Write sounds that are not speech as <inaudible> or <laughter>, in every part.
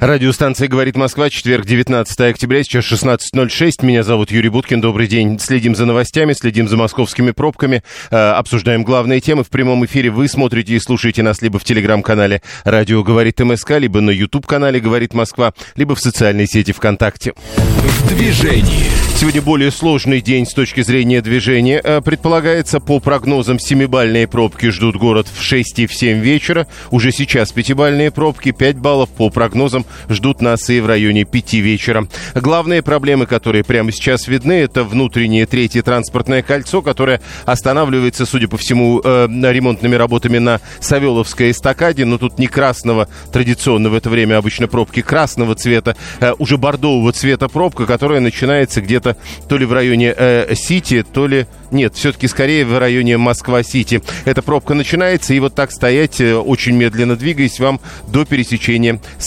Радиостанция «Говорит Москва», четверг, 19 октября, сейчас 16.06. Меня зовут Юрий Буткин, добрый день. Следим за новостями, следим за московскими пробками, э, обсуждаем главные темы. В прямом эфире вы смотрите и слушаете нас либо в телеграм-канале «Радио говорит МСК», либо на YouTube-канале «Говорит Москва», либо в социальной сети ВКонтакте. В движении. Сегодня более сложный день с точки зрения движения. Э, Предполагается, по прогнозам, семибальные пробки ждут город в 6 и в 7 вечера. Уже сейчас пятибальные пробки, 5 баллов по прогнозам ждут нас и в районе 5 вечера. Главные проблемы, которые прямо сейчас видны, это внутреннее третье транспортное кольцо, которое останавливается, судя по всему, э, ремонтными работами на Савеловской эстакаде, но тут не красного, традиционно в это время обычно пробки красного цвета, э, уже бордового цвета пробка, которая начинается где-то то ли в районе э, Сити, то ли... Нет, все-таки скорее в районе Москва-Сити. Эта пробка начинается, и вот так стоять, э, очень медленно двигаясь вам до пересечения с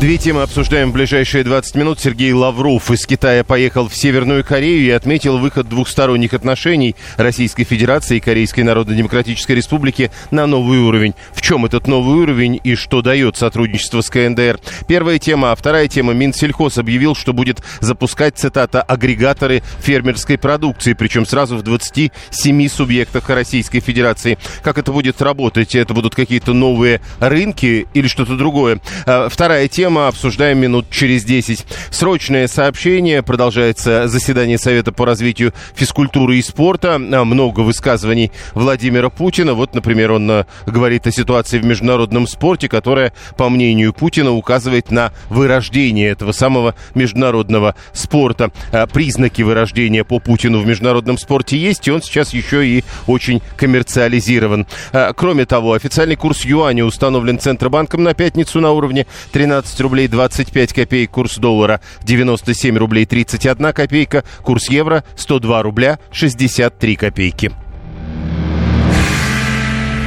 Две темы обсуждаем в ближайшие 20 минут. Сергей Лавров из Китая поехал в Северную Корею и отметил выход двухсторонних отношений Российской Федерации и Корейской Народно-Демократической Республики на новый уровень. В чем этот новый уровень и что дает сотрудничество с КНДР? Первая тема, а вторая тема. Минсельхоз объявил, что будет запускать, цитата, агрегаторы фермерской продукции, причем сразу в 27 субъектах Российской Федерации. Как это будет работать? Это будут какие-то новые рынки или что-то другое? А, Вторая тема, обсуждаем минут через 10. Срочное сообщение. Продолжается заседание Совета по развитию физкультуры и спорта. А, Много высказываний Владимира Путина. Вот, например, он а, говорит о ситуации в международном спорте, которая, по мнению Путина, указывает на вырождение этого самого международного спорта. А, Признаки вырождения по Путину в международном спорте есть, и он сейчас еще и очень коммерциализирован. Кроме того, официальный курс юаня установлен Центробанком на пятницу на уровне 13 рублей 25 копеек, курс доллара 97 рублей 31 копейка, курс евро 102 рубля 63 копейки.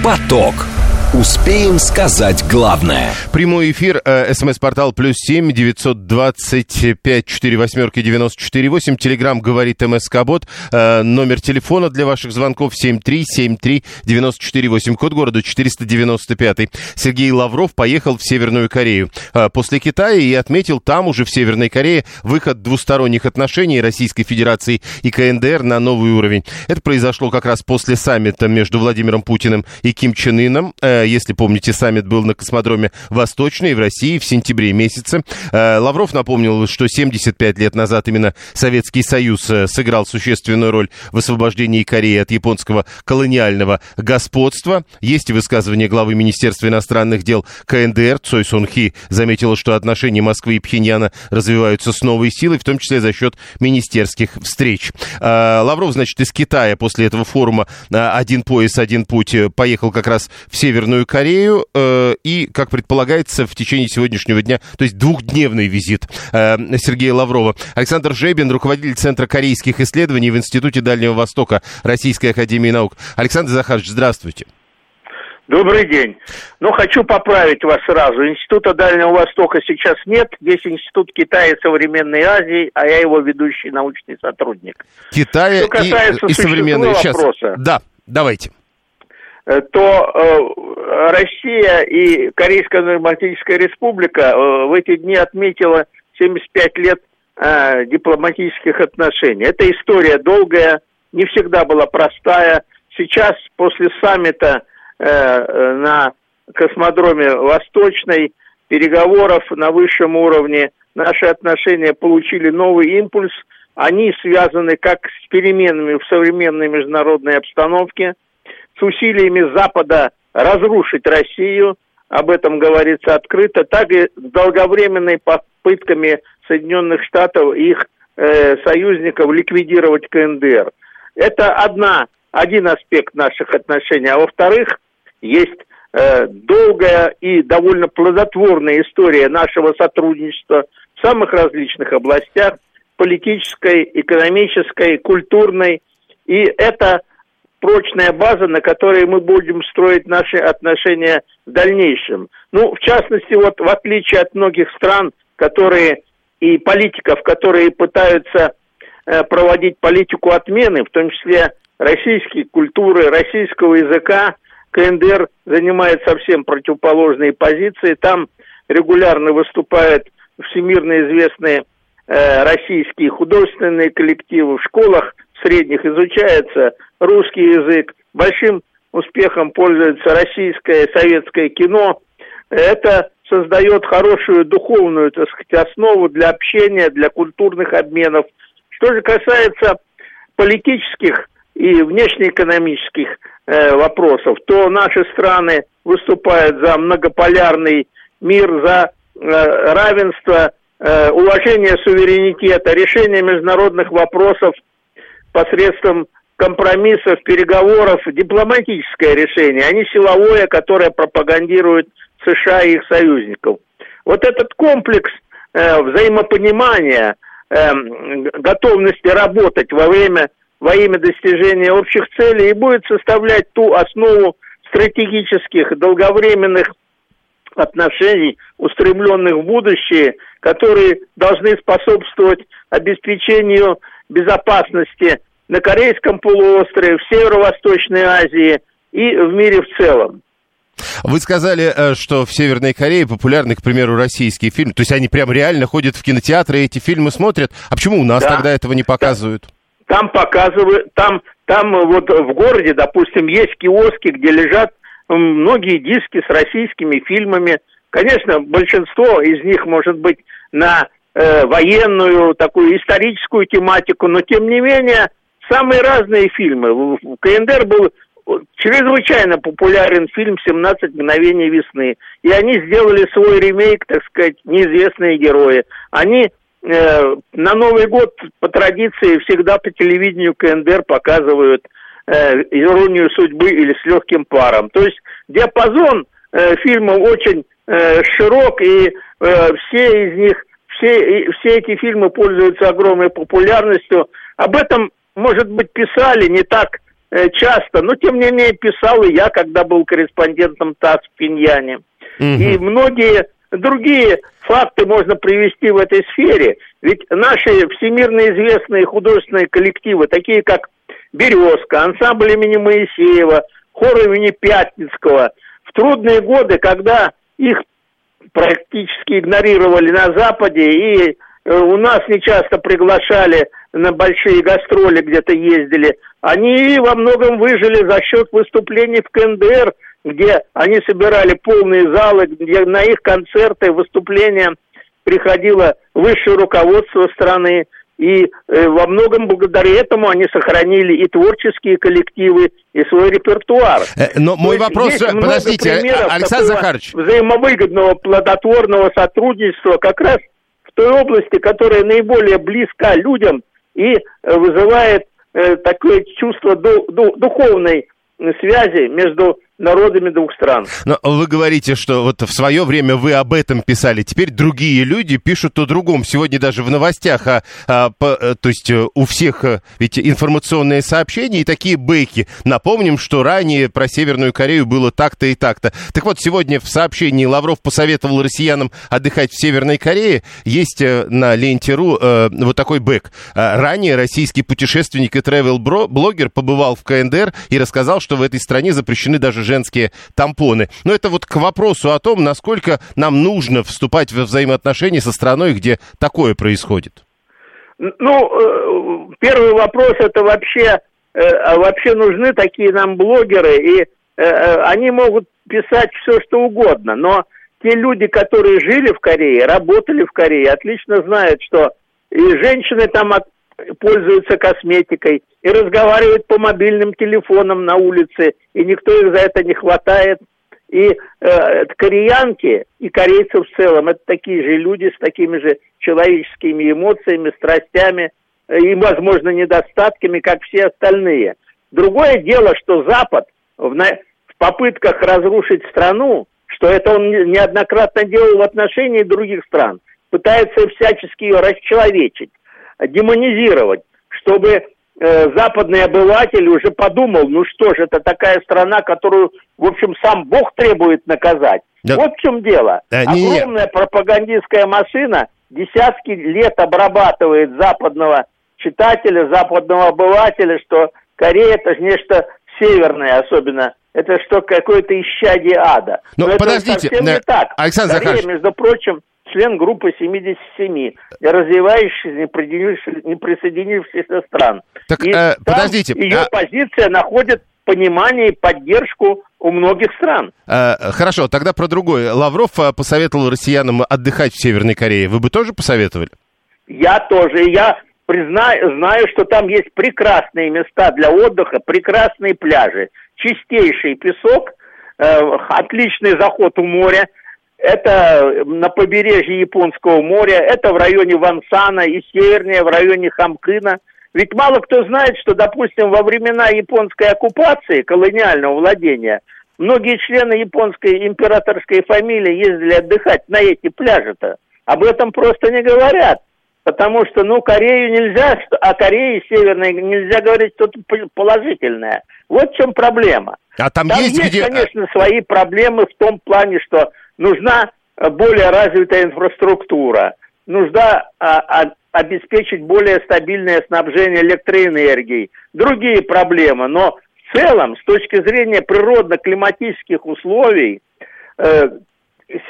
Поток. Успеем сказать главное. Прямой эфир, э, смс-портал плюс семь девятьсот двадцать пять четыре восьмерки девяносто четыре восемь. Телеграмм говорит МСК Бот. Э, номер телефона для ваших звонков семь три семь три девяносто четыре восемь. Код города четыреста девяносто пятый. Сергей Лавров поехал в Северную Корею э, после Китая и отметил там уже в Северной Корее выход двусторонних отношений Российской Федерации и КНДР на новый уровень. Это произошло как раз после саммита между Владимиром Путиным и Ким Чен Ыном. Э, Если помните, саммит был на космодроме Восточной в России в сентябре месяце. Э, Лавров напомнил, что 75 лет назад именно Советский Союз э, сыграл существенную роль в освобождении Кореи от японского колониального господства. Есть и высказывание главы Министерства иностранных дел КНДР Цой Сон Хи заметила, что отношения Москвы и Пхеньяна развиваются с новой силой, в том числе за счет министерских встреч. Э, Лавров, значит, из Китая после этого форума э, «Один пояс, один путь» э, поехал как раз в Северную Корею э, и, как предполагается, в течение сегодняшнего дня, то есть двухдневный визит э, Сергея Лаврова. Александр Жебин, руководитель Центра корейских исследований в Институте Дальнего Востока Российской Академии Наук. Александр Захарович, здравствуйте. Добрый день. Ну, хочу поправить вас сразу. Института Дальнего Востока сейчас нет. Есть Институт Китая и современной Азии, а я его ведущий научный сотрудник. Китая Что касается и, и современной. Сейчас. вопроса. Да, давайте. Э, то э, Россия и Корейская Демократическая Республика э, в эти дни отметила 75 лет дипломатических отношений. Эта история долгая, не всегда была простая. Сейчас, после саммита на космодроме Восточной, переговоров на высшем уровне, наши отношения получили новый импульс. Они связаны как с переменами в современной международной обстановке, с усилиями Запада разрушить Россию, об этом говорится открыто, так и с долговременной попытками Соединенных Штатов и их э, союзников ликвидировать КНДР. Это одна, один аспект наших отношений. А во-вторых, есть э, долгая и довольно плодотворная история нашего сотрудничества в самых различных областях, политической, экономической, культурной. И это прочная база, на которой мы будем строить наши отношения в дальнейшем. Ну, в частности, вот в отличие от многих стран, которые и политиков, которые пытаются э, проводить политику отмены, в том числе российской культуры, российского языка, КНДР занимает совсем противоположные позиции. Там регулярно выступают всемирно известные э, российские художественные коллективы. В школах средних изучается русский язык. Большим успехом пользуется российское советское кино. Это создает хорошую духовную, так сказать, основу для общения, для культурных обменов. Что же касается политических и внешнеэкономических э, вопросов, то наши страны выступают за многополярный мир, за э, равенство, э, уважение суверенитета, решение международных вопросов посредством компромиссов, переговоров, дипломатическое решение, а не силовое, которое пропагандирует США и их союзников. Вот этот комплекс э, взаимопонимания, э, готовности работать во время во имя достижения общих целей и будет составлять ту основу стратегических долговременных отношений, устремленных в будущее, которые должны способствовать обеспечению безопасности на Корейском полуострове, в Северо-Восточной Азии и в мире в целом. Вы сказали, э, что в Северной Корее популярны, к примеру, российские фильмы. То есть они прям реально ходят в кинотеатры и эти фильмы смотрят. А почему у нас да. тогда этого не показывают? Там показывают, там, там вот в городе, допустим, есть киоски, где лежат многие диски с российскими фильмами. Конечно, большинство из них может быть на э, военную, такую историческую тематику, но тем не менее самые разные фильмы. В КНДР был чрезвычайно популярен фильм «17 мгновений весны». И они сделали свой ремейк, так сказать, «Неизвестные герои». Они э, на Новый год по традиции всегда по телевидению КНДР показывают э, «Иронию судьбы» или «С легким паром». То есть диапазон э, фильмов очень э, широк, и э, все из них, все, все эти фильмы пользуются огромной популярностью. Об этом, может быть, писали не так Э, часто, но тем не менее писал и я, когда был корреспондентом ТАСС в Пиньяне. Угу. И многие другие факты можно привести в этой сфере. Ведь наши всемирно известные художественные коллективы, такие как «Березка», ансамбль имени Моисеева, хор имени Пятницкого, в трудные годы, когда их практически игнорировали на Западе, и э, у нас нечасто приглашали на большие гастроли где-то ездили, они во многом выжили за счет выступлений в КНДР, где они собирали полные залы, где на их концерты, выступления приходило высшее руководство страны, и э, во многом благодаря этому они сохранили и творческие коллективы, и свой репертуар. Э, но То мой вопрос, подождите, Александр Захарович. Взаимовыгодного, плодотворного сотрудничества как раз в той области, которая наиболее близка людям и вызывает э, такое чувство ду, ду, духовной связи между народами двух стран. Но вы говорите, что вот в свое время вы об этом писали, теперь другие люди пишут о другом. Сегодня даже в новостях, а, а, по, э, то есть э, у всех э, ведь информационные сообщения и такие бэки. Напомним, что ранее про Северную Корею было так-то и так-то. Так вот, сегодня в сообщении Лавров посоветовал россиянам отдыхать в Северной Корее. Есть на ленте.ру э, вот такой бэк. Ранее российский путешественник и travel-блогер побывал в КНДР и рассказал, что в этой стране запрещены даже женские тампоны. Но это вот к вопросу о том, насколько нам нужно вступать в взаимоотношения со страной, где такое происходит. Ну, э, первый вопрос это вообще, э, а вообще нужны такие нам блогеры, и э, они могут писать все, что угодно, но те люди, которые жили в Корее, работали в Корее, отлично знают, что и женщины там от, пользуются косметикой и разговаривают по мобильным телефонам на улице, и никто их за это не хватает. И э, кореянки и корейцы в целом это такие же люди с такими же человеческими эмоциями, страстями э, и, возможно, недостатками, как все остальные. Другое дело, что Запад в, на, в попытках разрушить страну, что это он неоднократно делал в отношении других стран, пытается всячески ее расчеловечить, демонизировать, чтобы э, западный обыватель уже подумал, ну что же, это такая страна, которую, в общем, сам Бог требует наказать. Да. Вот в чем дело. Да, Огромная не... пропагандистская машина десятки лет обрабатывает западного читателя, западного обывателя, что Корея это же нечто северное, особенно это что какое-то исчадие ада. Но, Но подождите, это совсем не так. Александр Корея, Захарович... между прочим, член группы 77 развивающихся, не присоединившихся стран. Так, и э, подождите. Ее а... позиция находит понимание и поддержку у многих стран. А, хорошо, тогда про другое. Лавров э, посоветовал россиянам отдыхать в Северной Корее. Вы бы тоже посоветовали? Я тоже. Я признаю, знаю, что там есть прекрасные места для отдыха, прекрасные пляжи, чистейший песок, э, отличный заход у моря. Это на побережье Японского моря, это в районе Вансана и севернее, в районе Хамкына – ведь мало кто знает, что, допустим, во времена японской оккупации, колониального владения, многие члены японской императорской фамилии ездили отдыхать на эти пляжи-то. Об этом просто не говорят. Потому что, ну, Корею нельзя, о Корее Северной нельзя говорить что-то положительное. Вот в чем проблема. А там, там есть, есть где... конечно, свои проблемы в том плане, что нужна более развитая инфраструктура, нужна а, а, обеспечить более стабильное снабжение электроэнергией, другие проблемы. Но в целом, с точки зрения природно-климатических условий, э,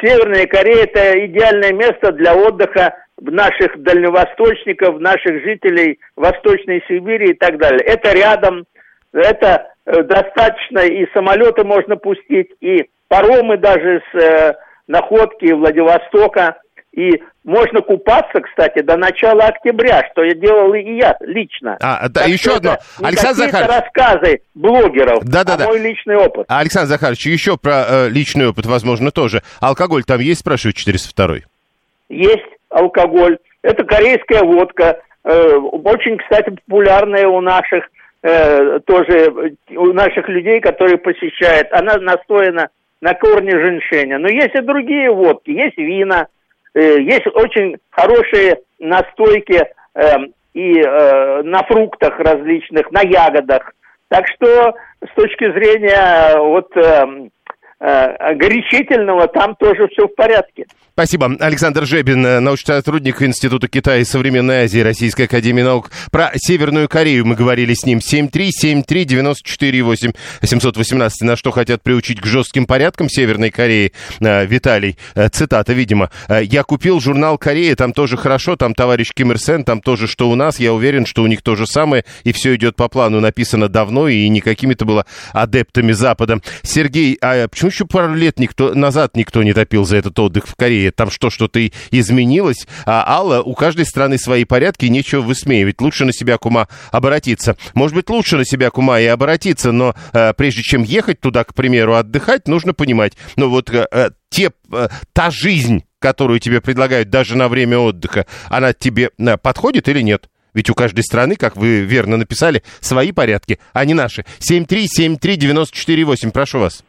Северная Корея – это идеальное место для отдыха наших дальневосточников, наших жителей Восточной Сибири и так далее. Это рядом, это э, достаточно, и самолеты можно пустить, и паромы даже с э, находки Владивостока – и можно купаться, кстати, до начала октября, что я делал и я лично. А, да, так еще одно. Александр Захарович. рассказы блогеров, да, да, а да. мой личный опыт. Александр Захарович, еще про э, личный опыт, возможно, тоже. Алкоголь там есть, спрашиваю, 402 Есть алкоголь. Это корейская водка. Э, очень, кстати, популярная у наших э, тоже, у наших людей, которые посещают. Она настоена на корне женьшеня. Но есть и другие водки. Есть вина Э, есть очень хорошие настойки эм, и э, на фруктах различных, на ягодах. Так что с точки зрения э, вот эм, горячительного, там тоже все в порядке. Спасибо. Александр Жебин, э, научный сотрудник Института Китая и Современной Азии Российской Академии Наук. Про Северную Корею мы говорили с ним. 7373948 718. На что хотят приучить к жестким порядкам Северной Кореи? Э, Виталий, цитата, видимо. «Я купил журнал Корея, там тоже хорошо, там товарищ Ким Ир Сен, там тоже что у нас. Я уверен, что у них то же самое, и все идет по плану. Написано давно, и не какими-то было адептами Запада. Сергей, а почему Почему еще пару лет никто, назад никто не топил за этот отдых в Корее? Там что, что-то изменилось? А Алла, у каждой страны свои порядки, нечего высмеивать. Лучше на себя, кума, обратиться. Может быть, лучше на себя, кума, и обратиться, но э, прежде чем ехать туда, к примеру, отдыхать, нужно понимать, ну вот э, э те, э, та жизнь, которую тебе предлагают даже на время отдыха, она тебе э, подходит или нет? Ведь у каждой страны, как вы верно написали, свои порядки, а не наши. 7373948, прошу вас.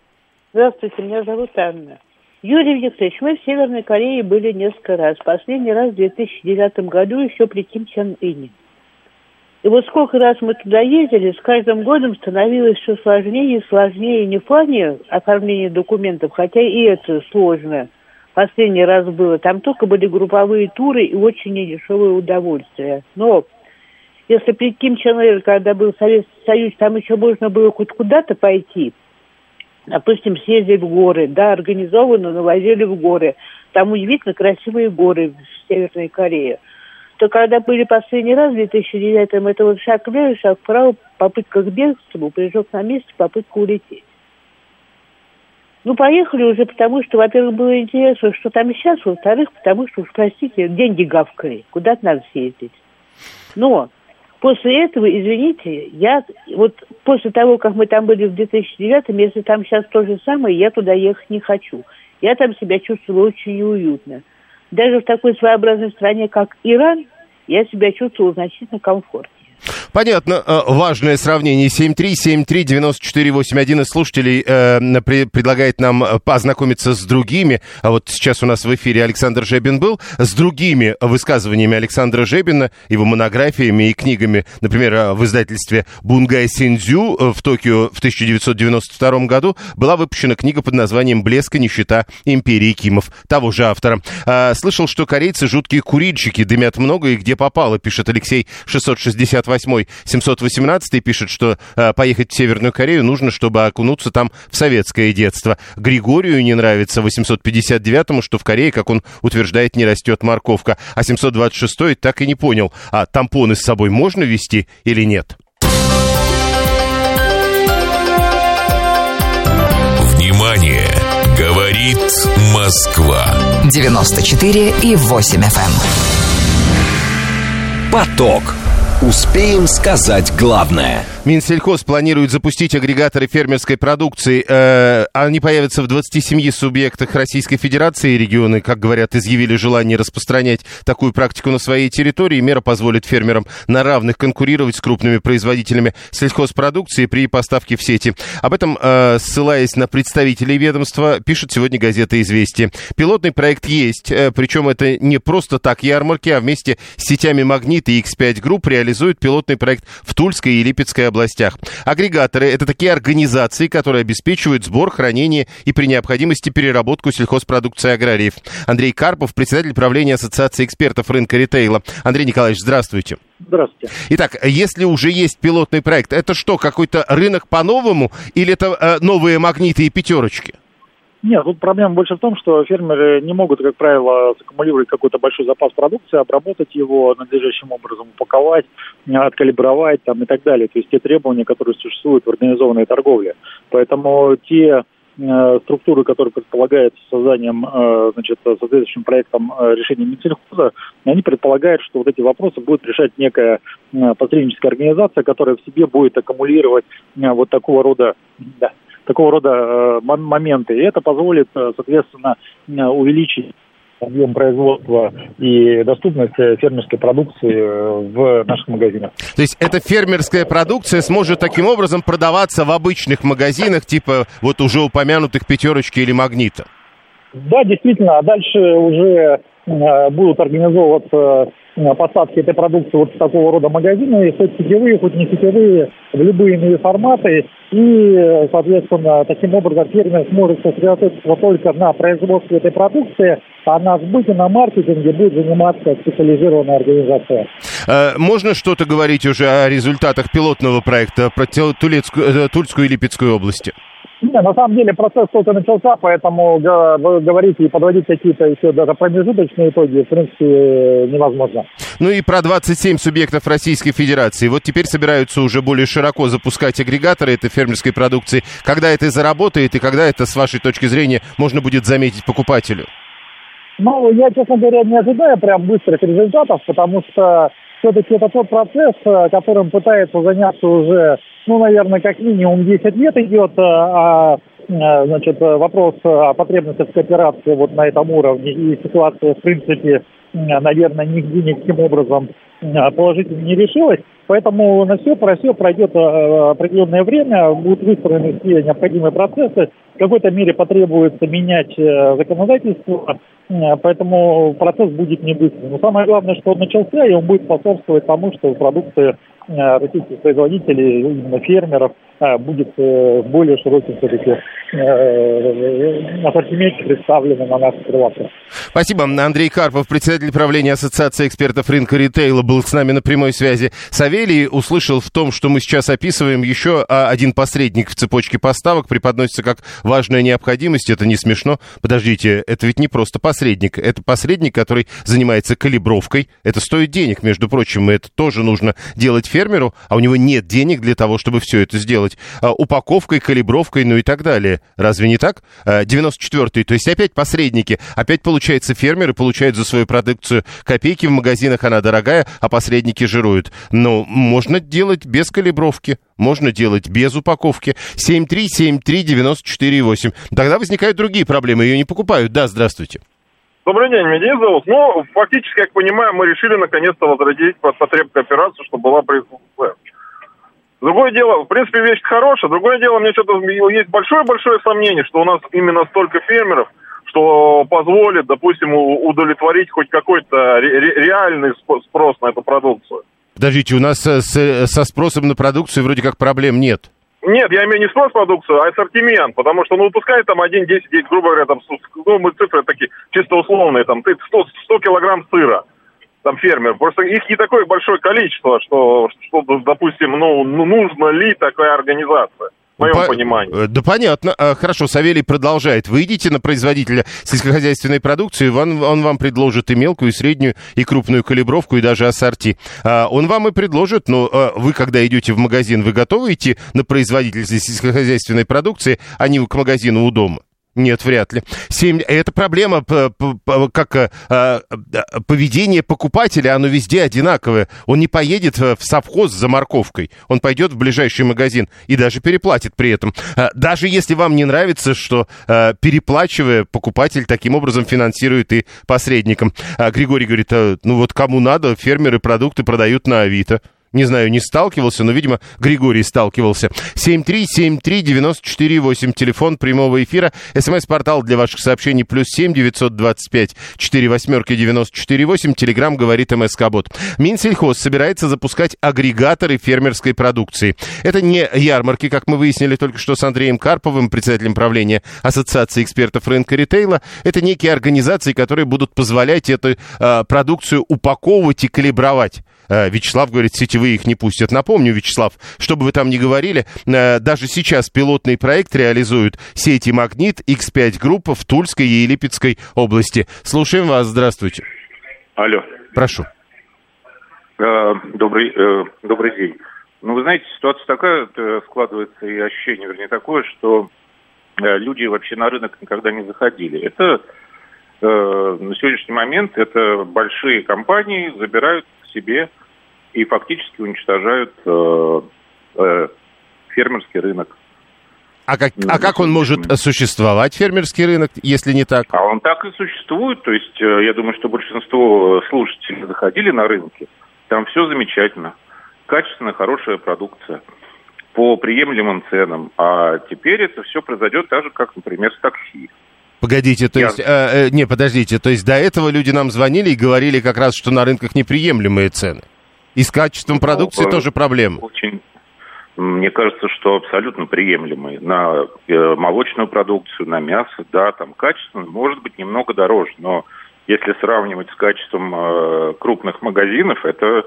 Здравствуйте, меня зовут Анна. Юрий Викторович, мы в Северной Корее были несколько раз. Последний раз в 2009 году еще при Ким Чен Ыне. И вот сколько раз мы туда ездили, с каждым годом становилось все сложнее и сложнее не в плане оформления документов, хотя и это сложно. Последний раз было. Там только были групповые туры и очень недешевое удовольствие. Но если при Ким Чен Ир, когда был Советский Союз, там еще можно было хоть куда-то пойти – допустим, съездили в горы, да, организованно навозили в горы. Там удивительно красивые горы в Северной Корее. То когда были последний раз в 2009-м, это вот шаг влево, шаг вправо, попытка к бегству, прыжок на месте, попытка улететь. Ну, поехали уже потому, что, во-первых, было интересно, что там сейчас, во-вторых, потому что, уж простите, деньги гавкали, куда-то надо съездить. Но После этого, извините, я вот после того, как мы там были в 2009, если там сейчас то же самое, я туда ехать не хочу. Я там себя чувствовала очень неуютно. Даже в такой своеобразной стране, как Иран, я себя чувствовала значительно комфортнее. Понятно. Э, важное сравнение. 7373948. Один из слушателей э, при, предлагает нам э, познакомиться с другими. А вот сейчас у нас в эфире Александр Жебин был. С другими высказываниями Александра Жебина, его монографиями и книгами. Например, э, в издательстве Бунгай Синдзю в Токио в 1992 году была выпущена книга под названием «Блеск и нищета империи Кимов» того же автора. Э, слышал, что корейцы жуткие курильщики, дымят много и где попало, пишет Алексей 668 718 пишет, что э, поехать в Северную Корею нужно, чтобы окунуться там в советское детство. Григорию не нравится 859-му, что в Корее, как он утверждает, не растет морковка. А 726-й так и не понял, а тампоны с собой можно вести или нет? Внимание! Говорит Москва. 94 и 8 FM. Эм. Поток. Успеем сказать главное – Минсельхоз планирует запустить агрегаторы фермерской продукции. Э, они появятся в 27 субъектах Российской Федерации. Регионы, как говорят, изъявили желание распространять такую практику на своей территории. Мера позволит фермерам на равных конкурировать с крупными производителями сельхозпродукции при поставке в сети. Об этом, э, ссылаясь на представителей ведомства, пишет сегодня газета «Известия». Пилотный проект есть, э, причем это не просто так ярмарки, а вместе с сетями «Магнит» и X5 Group реализуют пилотный проект в Тульской и Липецкой областях. Агрегаторы – это такие организации, которые обеспечивают сбор, хранение и при необходимости переработку сельхозпродукции аграриев. Андрей Карпов, председатель правления Ассоциации экспертов рынка ритейла. Андрей Николаевич, здравствуйте. Здравствуйте. Итак, если уже есть пилотный проект, это что, какой-то рынок по-новому или это э, новые магниты и пятерочки? Нет, тут проблема больше в том, что фермеры не могут, как правило, саккумулировать какой-то большой запас продукции, обработать его надлежащим образом, упаковать, откалибровать там, и так далее. То есть те требования, которые существуют в организованной торговле. Поэтому те э, структуры, которые предполагают созданием, э, значит, соответствующим проектом э, решения Минсельхоза, они предполагают, что вот эти вопросы будет решать некая э, посредническая организация, которая в себе будет аккумулировать э, вот такого рода да, такого рода э, моменты. И это позволит, э, соответственно, э, увеличить объем производства и доступность фермерской продукции в наших магазинах. То есть эта фермерская продукция сможет таким образом продаваться в обычных магазинах, типа вот уже упомянутых пятерочки или магнита? Да, действительно, а дальше уже будут организовываться посадки этой продукции вот в такого рода магазины, хоть сетевые, хоть не сетевые, в любые иные форматы. И, соответственно, таким образом фермер сможет сосредоточиться только на производстве этой продукции, а на сбыте, на маркетинге будет заниматься специализированная организация. Э, можно что-то говорить уже о результатах пилотного проекта про э, Тульскую и Липецкую области? Не, на самом деле процесс только начался, поэтому говорить и подводить какие-то еще даже промежуточные итоги, в принципе, невозможно. Ну и про 27 субъектов Российской Федерации. Вот теперь собираются уже более широко запускать агрегаторы этой фермерской продукции. Когда это заработает и когда это, с вашей точки зрения, можно будет заметить покупателю? Ну, я, честно говоря, не ожидаю прям быстрых результатов, потому что все-таки это тот процесс, э, которым пытается заняться уже, ну, наверное, как минимум 10 лет идет, э, а, э, значит, вопрос о потребности в кооперации вот на этом уровне и ситуация, в принципе, наверное, нигде никаким образом положительно не решилась. Поэтому на все про все пройдет определенное время, будут выстроены все необходимые процессы. В какой-то мере потребуется менять законодательство, Э, поэтому процесс будет не быстрый. Но самое главное, что он начался, и он будет способствовать тому, что продукция э, российских производителей, именно фермеров, э, будет в более широким все-таки ассортименте представлена на наших прилавках. Спасибо. Андрей Карпов, председатель правления Ассоциации экспертов рынка ритейла, был с нами на прямой связи. Савелий услышал в том, что мы сейчас описываем, еще а, один посредник в цепочке поставок преподносится как важная необходимость. Это не смешно. Подождите, это ведь не просто посредник. Это посредник, который занимается калибровкой. Это стоит денег, между прочим, и это тоже нужно делать фермеру, а у него нет денег для того, чтобы все это сделать. А, упаковкой, калибровкой, ну и так далее. Разве не так? 94-й, а, то есть опять посредники. Опять, получается, фермеры получают за свою продукцию копейки в магазинах, она дорогая, а посредники жируют. Но можно делать без калибровки можно делать без упаковки. 7373948. Тогда возникают другие проблемы, ее не покупают. Да, здравствуйте. Добрый день, меня зовут. Ну, фактически, как понимаю, мы решили наконец-то возродить потреб кооперацию, чтобы была производство. Другое дело, в принципе, вещь хорошая. Другое дело, мне что-то есть большое-большое сомнение, что у нас именно столько фермеров, что позволит, допустим, удовлетворить хоть какой-то ре- реальный спрос на эту продукцию. Подождите, у нас э, с, со спросом на продукцию вроде как проблем нет. Нет, я имею не спрос продукцию, а ассортимент, потому что, ну, выпускает там 1, 10, 10, грубо говоря, там, ну, мы цифры такие чисто условные, там, 100, 100 килограмм сыра, там, фермер. Просто их не такое большое количество, что, что допустим, ну, ну нужно ли такая организация в моем По... понимании. Э, да понятно. А, хорошо, Савелий продолжает. Вы идите на производителя сельскохозяйственной продукции, он, он вам предложит и мелкую, и среднюю, и крупную калибровку, и даже ассорти. А, он вам и предложит, но а, вы, когда идете в магазин, вы готовы идти на производителя сельскохозяйственной продукции, а не к магазину у дома? Нет, вряд ли. 7... Это проблема, как э, э, поведение покупателя, оно везде одинаковое. Он не поедет в совхоз за морковкой, он пойдет в ближайший магазин и даже переплатит при этом. Э, даже если вам не нравится, что переплачивая, покупатель таким образом финансирует и посредником. Григорий говорит, ну вот кому надо, фермеры продукты продают на Авито. Не знаю, не сталкивался, но, видимо, Григорий сталкивался. 7373948, телефон прямого эфира. СМС-портал для ваших сообщений плюс 7 925 4 восьмерки 94 8. Телеграмм говорит МСК-бот. Минсельхоз собирается запускать агрегаторы фермерской продукции. Это не ярмарки, как мы выяснили только что с Андреем Карповым, председателем правления Ассоциации экспертов рынка ритейла. Это некие организации, которые будут позволять эту э, продукцию упаковывать и калибровать. Э, Вячеслав говорит, сетевые их не пустят. Напомню, Вячеслав, чтобы вы там ни говорили, э, даже сейчас пилотный проект реализуют сети «Магнит» X5 группа в Тульской и Липецкой области. Слушаем вас, здравствуйте. Алло. Прошу. Э, добрый, добрый день. Ну, вы знаете, ситуация такая складывается, и ощущение, вернее, такое, что люди вообще на рынок никогда не заходили. Это на сегодняшний момент это большие компании забирают к себе и фактически уничтожают э, э, фермерский рынок. А как, а как он может существовать, фермерский рынок, если не так? А он так и существует. То есть, э, я думаю, что большинство слушателей заходили на рынки. Там все замечательно. Качественная, хорошая продукция по приемлемым ценам. А теперь это все произойдет так же, как, например, с такси. Погодите, то Я... есть, э, э, не, подождите, то есть до этого люди нам звонили и говорили как раз, что на рынках неприемлемые цены. И с качеством продукции ну, тоже проблема. Очень, мне кажется, что абсолютно приемлемые. На э, молочную продукцию, на мясо, да, там качественно, может быть немного дороже, но если сравнивать с качеством э, крупных магазинов, это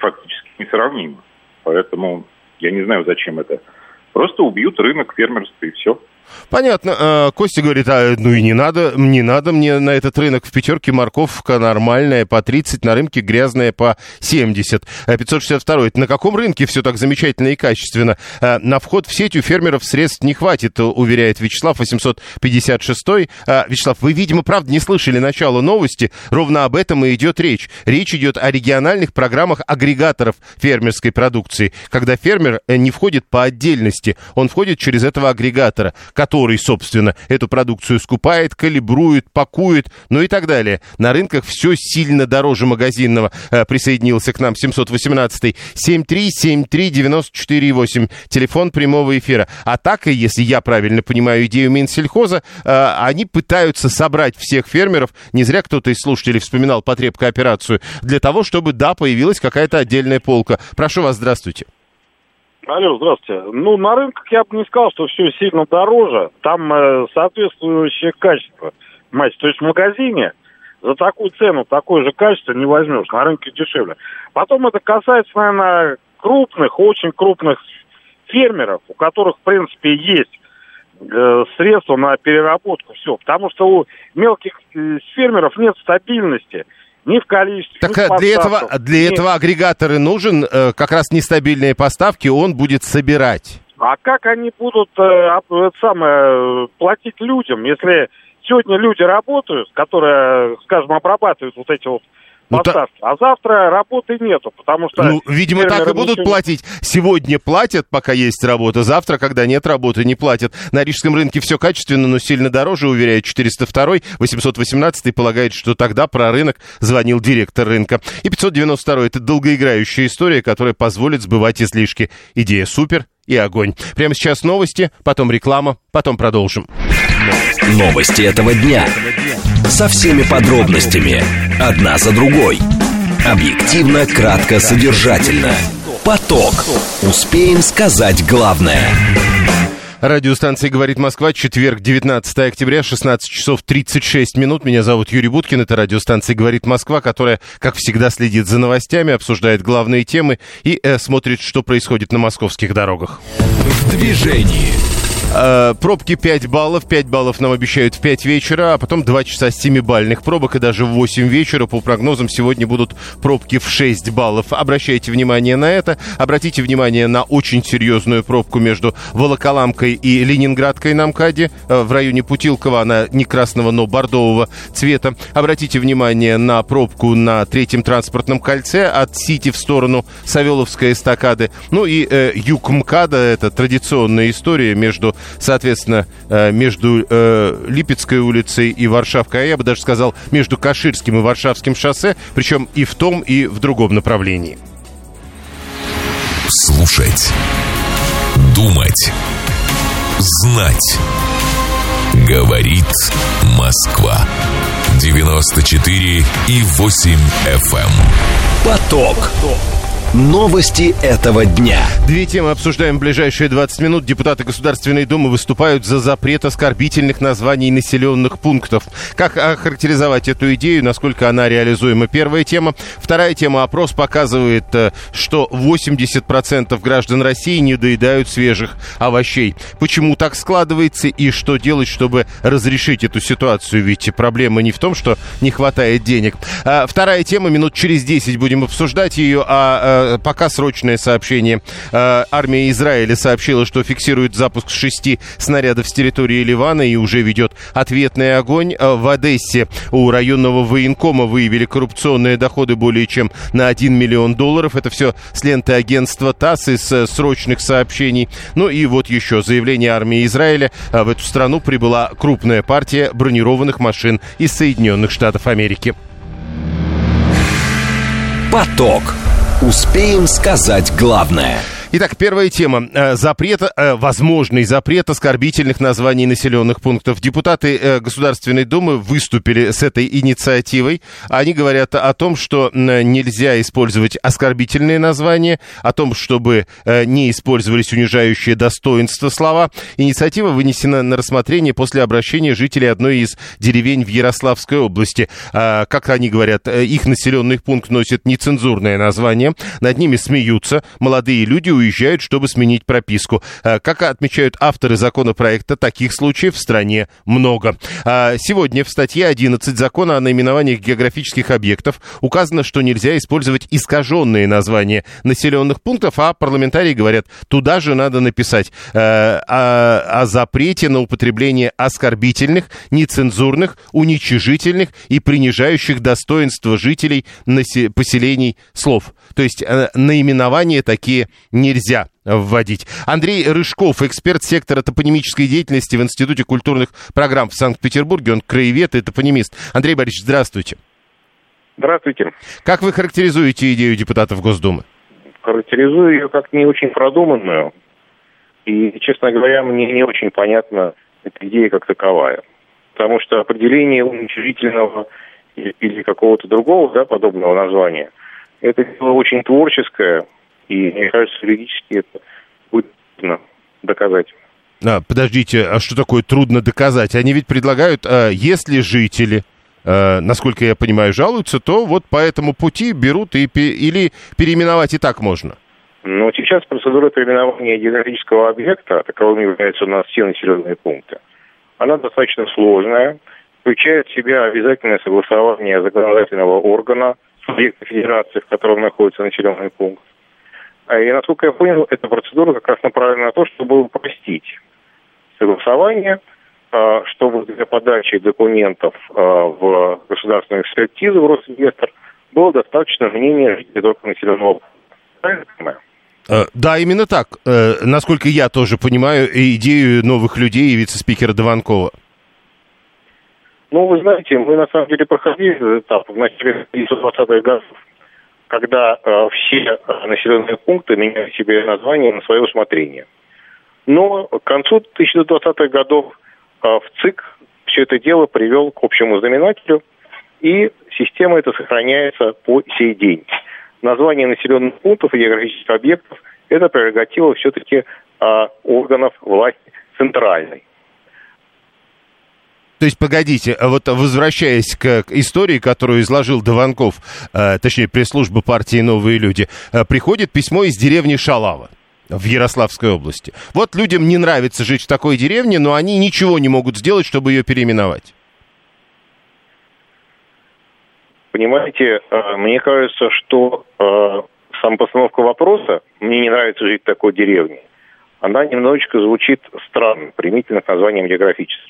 фактически несравнимо. Поэтому я не знаю, зачем это. Просто убьют рынок фермерства и все. Понятно. А, Костя говорит, а, ну и не надо, не надо мне на этот рынок в пятерке морковка нормальная по 30, на рынке грязная по 70. 562. На каком рынке все так замечательно и качественно? А, на вход в сеть у фермеров средств не хватит, уверяет Вячеслав 856. А, Вячеслав, вы, видимо, правда не слышали начало новости. Ровно об этом и идет речь. Речь идет о региональных программах агрегаторов фермерской продукции, когда фермер э, не входит по отдельности, он входит через этого агрегатора который, собственно, эту продукцию скупает, калибрует, пакует, ну и так далее. На рынках все сильно дороже магазинного. Э, присоединился к нам 718 7373 94 8. Телефон прямого эфира. А так, если я правильно понимаю идею Минсельхоза, э, они пытаются собрать всех фермеров, не зря кто-то из слушателей вспоминал потребкооперацию, для того, чтобы, да, появилась какая-то отдельная полка. Прошу вас, здравствуйте. Алло, здравствуйте. Ну, на рынках я бы не сказал, что все сильно дороже. Там э, соответствующее качество. Понимаете, то есть в магазине за такую цену такое же качество не возьмешь. На рынке дешевле. Потом это касается, наверное, крупных, очень крупных фермеров, у которых, в принципе, есть э, средства на переработку. Все. Потому что у мелких э, фермеров нет стабильности – ни в количестве. Так ни для этого, для ни... этого агрегаторы нужен э, как раз нестабильные поставки, он будет собирать. А как они будут э, самое, платить людям, если сегодня люди работают, которые, скажем, обрабатывают вот эти вот поставки. Та... А завтра работы нету, потому что... Ну, видимо, так и будут ничего... платить. Сегодня платят, пока есть работа. Завтра, когда нет работы, не платят. На рижском рынке все качественно, но сильно дороже, уверяет 402 818 полагает, что тогда про рынок звонил директор рынка. И 592 это долгоиграющая история, которая позволит сбывать излишки. Идея супер и огонь. Прямо сейчас новости, потом реклама, потом продолжим. Новости этого дня. Со всеми подробностями. Одна за другой. Объективно, кратко, содержательно. Поток. Успеем сказать главное. Радиостанция «Говорит Москва», четверг, 19 октября, 16 часов 36 минут. Меня зовут Юрий Буткин, это радиостанция «Говорит Москва», которая, как всегда, следит за новостями, обсуждает главные темы и э, смотрит, что происходит на московских дорогах. В движении. Э, пробки 5 баллов. 5 баллов нам обещают в 5 вечера, а потом 2 часа 7-бальных пробок и даже в 8 вечера. По прогнозам сегодня будут пробки в 6 баллов. Обращайте внимание на это. Обратите внимание на очень серьезную пробку между Волоколамкой и Ленинградкой на МКАДе. Э, в районе Путилкова она не красного, но бордового цвета. Обратите внимание на пробку на третьем транспортном кольце от Сити в сторону Савеловской эстакады. Ну и э, юг МКАДа, это традиционная история между соответственно, э, между э, Липецкой улицей и Варшавкой, а я бы даже сказал, между Каширским и Варшавским шоссе, причем и в том, и в другом направлении. Слушать. Думать. Знать. Говорит Москва. 94 и 8 FM. Эм. Поток. Поток. Новости этого дня. Две темы обсуждаем в ближайшие 20 минут. Депутаты Государственной Думы выступают за запрет оскорбительных названий населенных пунктов. Как охарактеризовать эту идею, насколько она реализуема? Первая тема. Вторая тема. Опрос показывает, э, что 80% граждан России не доедают свежих овощей. Почему так складывается и что делать, чтобы разрешить эту ситуацию? Ведь проблема не в том, что не хватает денег. А вторая тема. Минут через 10 будем обсуждать ее. А Э, пока срочное сообщение. Э, армия Израиля сообщила, что фиксирует запуск шести снарядов с территории Ливана и уже ведет ответный огонь. Э, в Одессе у районного военкома выявили коррупционные доходы более чем на 1 миллион долларов. Это все с ленты агентства ТАСС из срочных сообщений. Ну и вот еще заявление армии Израиля. В эту страну прибыла крупная партия бронированных машин из Соединенных Штатов Америки. Поток. Успеем сказать главное – Итак, первая тема. Э, запрет, э, возможный запрет оскорбительных названий населенных пунктов. Депутаты э, Государственной Думы выступили с этой инициативой. Они говорят о том, что нельзя использовать оскорбительные названия, о том, чтобы не использовались унижающие достоинства слова. Инициатива вынесена на рассмотрение после обращения жителей одной из деревень в Ярославской области. Как они говорят, их населенный пункт носит нецензурное название, над ними смеются, молодые люди уезжают, чтобы сменить прописку. Э, как отмечают авторы законопроекта, таких случаев в стране много. А сегодня в статье 11 закона о наименованиях географических объектов указано, что нельзя использовать искаженные названия населенных пунктов, а парламентарии говорят, туда же надо написать э, о, о запрете на употребление оскорбительных, нецензурных, уничижительных и принижающих достоинство жителей поселений слов. То есть э, наименования такие не нельзя вводить. Андрей Рыжков, эксперт сектора топонимической деятельности в Институте культурных программ в Санкт-Петербурге. Он краевед и топонимист. Андрей Борисович, здравствуйте. Здравствуйте. Как вы характеризуете идею депутатов Госдумы? Характеризую ее как не очень продуманную. И, честно говоря, мне не очень понятна эта идея как таковая. Потому что определение уничижительного или какого-то другого да, подобного названия, это дело очень творческое, и мне кажется, юридически это будет трудно доказать. А, подождите, а что такое трудно доказать? Они ведь предлагают, а, если жители, а, насколько я понимаю, жалуются, то вот по этому пути берут и, или переименовать и так можно. Ну, сейчас процедура переименования географического объекта, таковым являются у нас все населенные пункты, она достаточно сложная, включает в себя обязательное согласование законодательного органа субъекта федерации, в котором находится населенный пункт. А и, насколько я понял, эта процедура как раз направлена на то, чтобы упростить согласование, а, чтобы для подачи документов а, в государственную экспертизу в Росреестр было достаточно мнения жителей этого населенного пункта. Э, Да, именно так. Э, Насколько я тоже понимаю идею новых людей и вице-спикера Дованкова. Ну, вы знаете, мы на самом деле проходили этот этап в начале 1920-х годов, когда э, все населенные пункты меняли себе название на свое усмотрение. Но к концу 1920-х годов э, в ЦИК все это дело привел к общему знаменателю, и система эта сохраняется по сей день. Название населенных пунктов и географических объектов – это прерогатива все-таки э, органов власти центральной. То есть, погодите, а вот возвращаясь к, истории, которую изложил Дованков, э, точнее, пресс-служба партии «Новые люди», э, приходит письмо из деревни Шалава в Ярославской области. Вот людям не нравится жить в такой деревне, но они ничего не могут сделать, чтобы ее переименовать. Понимаете, э, мне кажется, что э, сама постановка вопроса «мне не нравится жить в такой деревне», она немножечко звучит странно, примительно к названиям географическим.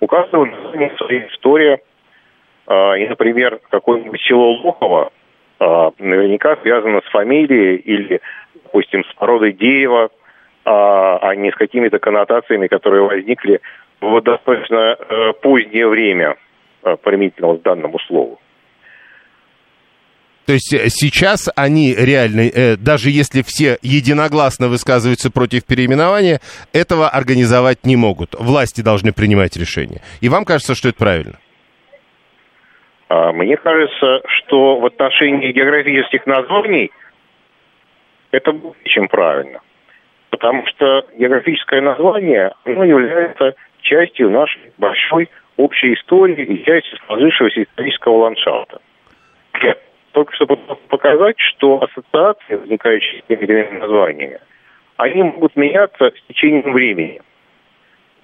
У каждого названия своя история, э, и, например, какое-нибудь село Лохово э, наверняка связано с фамилией или, допустим, с породой дерева, а, а не с какими-то коннотациями, которые возникли в достаточно э, позднее время применительно к данному слову. То есть э, сейчас они реально, э, даже если все единогласно высказываются против переименования, этого организовать не могут. Власти должны принимать решения. И вам кажется, что это правильно? А, Мне кажется, что в отношении географических названий это более чем правильно. Потому что географическое название, оно является частью нашей большой общей истории и частью сложившегося исторического ландшафта. Только что пытался показать, что ассоциации, возникающие с теми или названиями, они могут меняться с течением времени.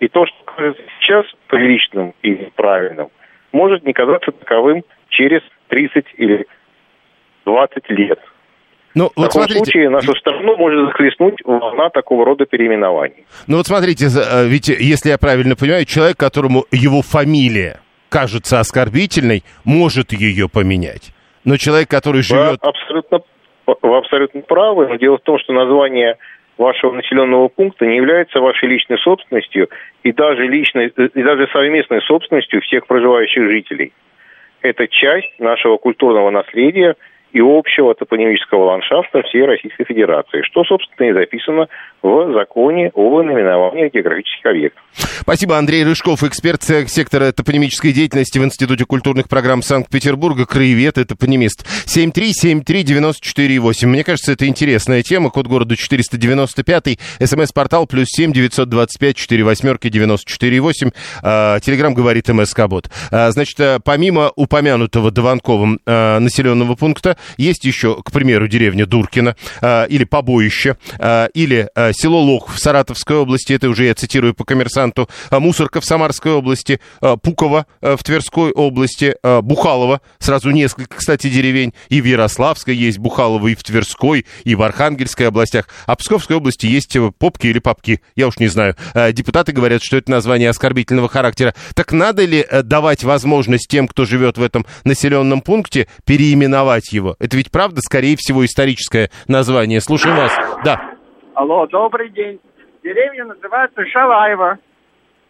И то, что кажется сейчас приличным и правильным, может не казаться таковым через 30 или 20 лет. Ну, В вот таком смотрите, случае нашу страну может захлестнуть волна такого рода переименований. ну вот смотрите, э, ведь если я правильно понимаю, человек, которому его фамилия кажется оскорбительной, может ее поменять. Но человек, который Вы живет... абсолютно, вы абсолютно правы, но дело в том, что название вашего населенного пункта не является вашей личной собственностью и даже личной, и даже совместной собственностью всех проживающих жителей. Это часть нашего культурного наследия и общего топонимического ландшафта всей Российской Федерации, что, собственно, и записано в законе о наименовании географических объектов. Спасибо, Андрей Рыжков, эксперт сек- сектора топонимической деятельности в Институте культурных программ Санкт-Петербурга, краевед и топонимист. 7373948. Мне кажется, это интересная тема. Код города 495, смс-портал плюс 7 925 4 восьмерки 948. А, Телеграмм говорит МСК-бот. А, Значит, а, помимо упомянутого Дованковым населенного пункта, есть еще, к примеру, деревня Дуркина а, или побоище, а, или а, село Лох в Саратовской области, это уже я цитирую по коммерсанту, а, Мусорка в Самарской области, а, Пуково а, в Тверской области, а, Бухалово, сразу несколько, кстати, деревень, и в Ярославской есть Бухалово, и в Тверской, и в Архангельской областях, а в Псковской области есть э, Попки или Попки, я уж не знаю. А, Депутаты говорят, что это название оскорбительного характера. Так надо ли э, давать возможность тем, кто живет в этом населенном пункте, переименовать его? Это ведь правда, скорее всего, историческое название. Слушаю вас. Да. Алло, добрый день. Деревня называется Шалаева.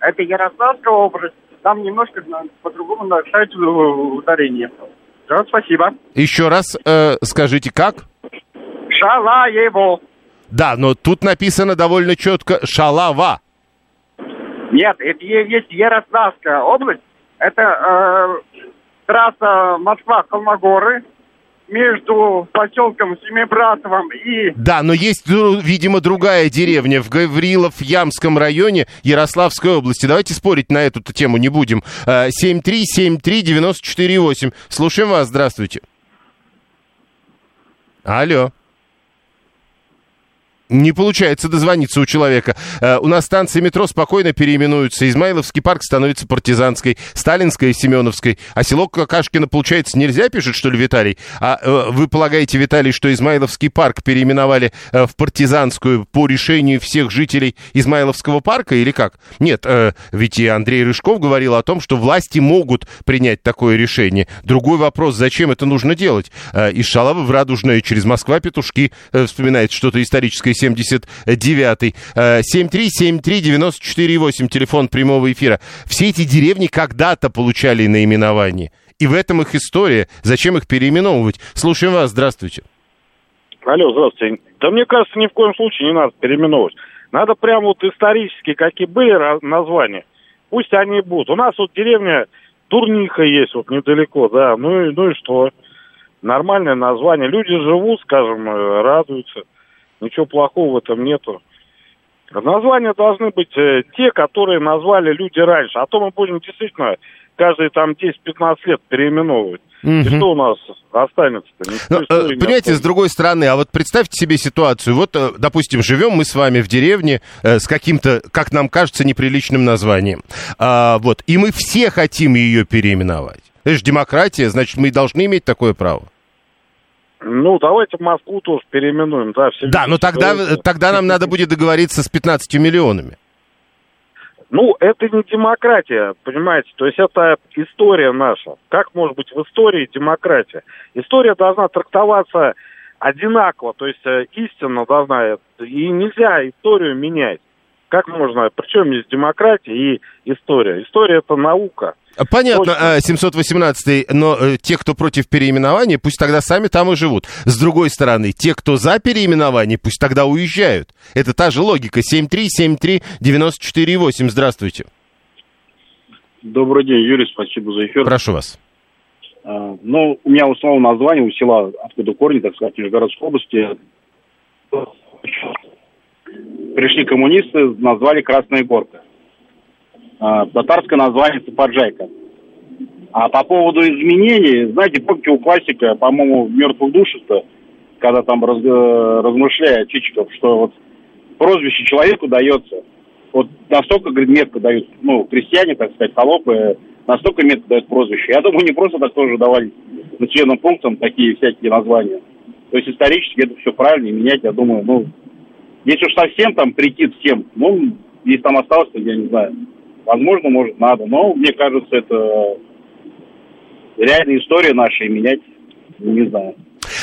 Это Ярославская область. Там немножко по-другому нарушается ударение. Да, спасибо. Еще раз э, скажите, как? Шалаево. Да, но тут написано довольно четко «Шалава». Нет, это есть Ярославская область. Это э, трасса Москва-Холмогоры между поселком Семибратовым и Да, но есть, ну, видимо, другая деревня в Гаврилов-Ямском районе Ярославской области. Давайте спорить на эту тему не будем. Э, 7373948. Слушаем вас, здравствуйте. Алло. Не получается дозвониться у человека. Э, у нас станции метро спокойно переименуются. Измайловский парк становится партизанской, Сталинской и Семеновской. А село Какашкино, получается, нельзя, пишет, что ли, Виталий? А э, вы полагаете, Виталий, что Измайловский парк переименовали э, в партизанскую по решению всех жителей Измайловского парка или как? Нет, э, ведь и Андрей Рыжков говорил о том, что власти могут принять такое решение. Другой вопрос, зачем это нужно делать? Э, из Шалавы в Радужное через Москва-Петушки э, вспоминает что-то историческое 79-й. Э, 7373948, телефон прямого эфира. Все эти деревни когда-то получали наименование. И в этом их история. Зачем их переименовывать? Слушаем вас, здравствуйте. Алло, здравствуйте. Да мне кажется, ни в коем случае не надо переименовывать. Надо прямо вот исторически, какие были названия, пусть они будут. У нас вот деревня Турниха есть вот недалеко, да, ну и, ну и что? Нормальное название. Люди живут, скажем, э, радуются. Ничего плохого в этом нету. Названия должны быть э, те, которые назвали люди раньше. А то мы будем действительно каждые там 10-15 лет переименовывать. И Мгм. что у нас останется-то? Ну, э, Понимаете, с другой стороны, а вот представьте себе ситуацию. Вот, э, допустим, живем мы с вами в деревне э, с каким-то, как нам кажется, неприличным названием. А, вот, и мы все хотим ее переименовать. Это же демократия, значит, мы и должны иметь такое право. Ну, давайте Москву тоже переименуем, да. Все Да, но тогда, э, тогда нам надо будет договориться с 15 миллионами. Ну, это не демократия, понимаете, то есть это история наша. Как может быть в истории демократия? История должна трактоваться одинаково, то есть э, истина должна, и нельзя историю менять. Как можно, причем есть демократия и история? История это наука. Понятно, э, 718 но э, те, кто против переименования, пусть тогда сами там и живут. С другой стороны, те, кто за переименование, пусть тогда уезжают. Это та же логика. 7373948. Здравствуйте. Добрый день, Юрий, спасибо за эфир. Прошу вас. А, Ну, у меня в основном название у села, откуда корни, так сказать, Нижегородской области. Пришли коммунисты, назвали Красная Горка. А, Татарское название Сападжайка. А по поводу изменений, знаете, помните у классика, по-моему, «Мертвых душах»-то, когда там раз- э, размышляет Чичиков, что вот прозвище человеку дается, вот настолько, говорит, метко дают, ну, крестьяне, так сказать, холопы, настолько метко дают прозвище. Я думаю, не просто так тоже давали населенным пунктам такие всякие названия. То есть исторически это все правильно, и менять, я думаю, ну, если уж совсем там прийти всем, ну, если там осталось, я не знаю. Возможно, может, надо, но мне кажется, это реальная история наша, и менять, не знаю.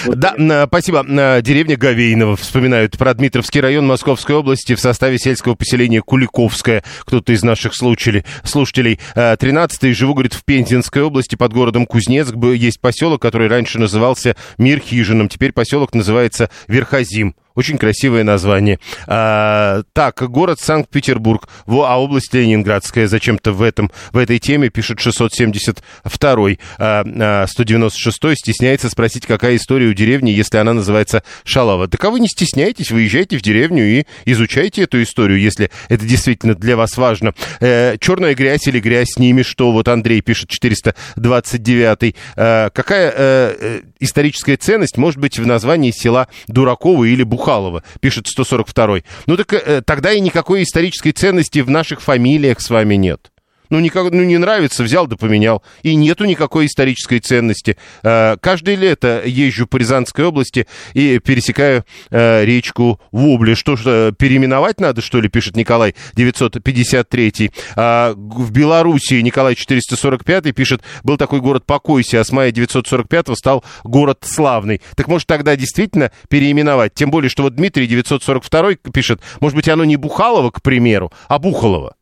Да, м, спасибо. М, Деревня Говейного. Вспоминают про Дмитровский район Московской области в составе сельского поселения Куликовское. Кто-то из наших слушателей. слушателей. 13-й. Живу, говорит, в Пензенской области под городом Кузнецк. Есть поселок, который раньше назывался Мир Хижином. Теперь поселок называется Верхозим. Очень красивое название. А, так, город Санкт-Петербург, а область Ленинградская. Зачем-то в, этом, в этой теме пишет 672-й. А, а, 196-й стесняется спросить, какая история у деревни, если она называется Шалава. Так а вы не стесняйтесь, выезжайте в деревню и изучайте эту историю, если это действительно для вас важно. Э, черная грязь или грязь с ними, что вот Андрей пишет 429-й. Э, какая э, историческая ценность может быть в названии села Дураково или Бухалово, пишет 142-й. Ну так э, тогда и никакой исторической ценности в наших фамилиях с вами нет. Ну, никак, ну, не нравится, взял да поменял. И нету никакой исторической ценности. Э, каждое лето езжу по Рязанской области и пересекаю э, речку Вобли. Что ж, э, переименовать надо, что ли, пишет Николай 953. А, г- в Белоруссии Николай 445 пишет, был такой город Покойся, а с мая 945 стал город Славный. Так может тогда действительно переименовать? Тем более, что вот Дмитрий 942 пишет, может быть, оно не Бухалово, к примеру, а Бухалово.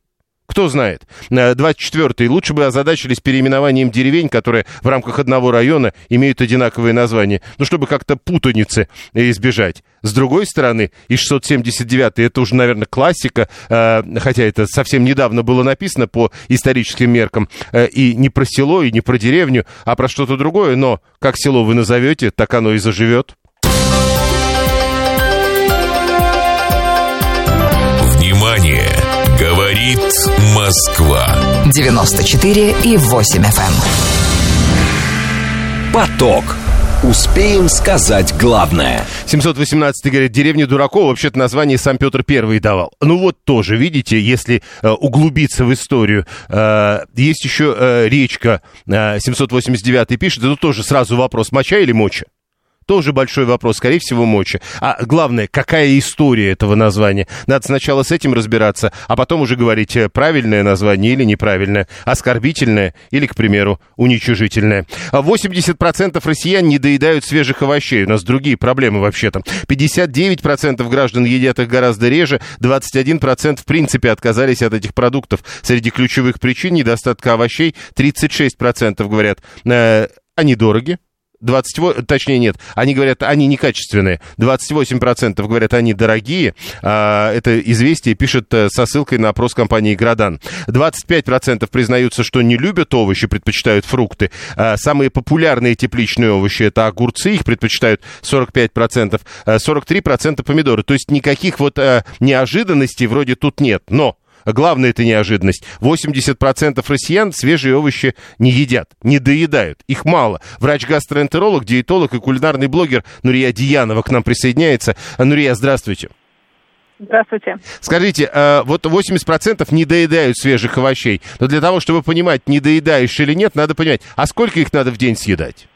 Кто знает. 24-й. Лучше бы озадачились переименованием деревень, которые в рамках одного района имеют одинаковые названия. Ну, чтобы как-то путаницы избежать. С другой стороны, и 679-й, это уже, наверное, классика, э, хотя это совсем недавно было написано по историческим меркам, э, и не про село, и не про деревню, а про что-то другое, но как село вы назовете, так оно и заживет. Говорит Москва. 94 и 8 FM. Поток. Успеем сказать главное. 718 говорит, деревня дураков вообще-то название сам Петр Первый давал. Ну вот тоже, видите, если э, углубиться в историю, э, есть еще э, речка э, 789 пишет, это тоже сразу вопрос, моча или моча? Тоже большой вопрос, скорее всего, моча. А главное, какая история этого названия? Надо сначала с этим разбираться, а потом уже говорить, э, правильное название или неправильное, оскорбительное или, к примеру, уничижительное. 80% россиян не доедают свежих овощей. У нас другие проблемы вообще-то. 59% граждан едят их гораздо реже, 21% в принципе отказались от этих продуктов. Среди ключевых причин недостатка овощей 36% говорят, э, они дороги, 28, точнее нет, они говорят, они некачественные. 28% говорят, они дорогие. А, это известие пишет э, со ссылкой на опрос компании «Градан». 25% признаются, что не любят овощи, предпочитают фрукты. А, самые популярные тепличные овощи – это огурцы, их предпочитают 45%. 43% помидоры. То есть никаких вот а, неожиданностей вроде тут нет. Но Главная это неожиданность. 80% россиян свежие овощи не едят, не доедают. Их мало. Врач-гастроэнтеролог, диетолог и кулинарный блогер Нурия Диянова к нам присоединяется. Нурия, здравствуйте. Здравствуйте. Скажите, э, вот 80% не доедают свежих овощей. Но для того, чтобы понимать, не доедаешь или нет, надо понимать, а сколько их надо в день съедать?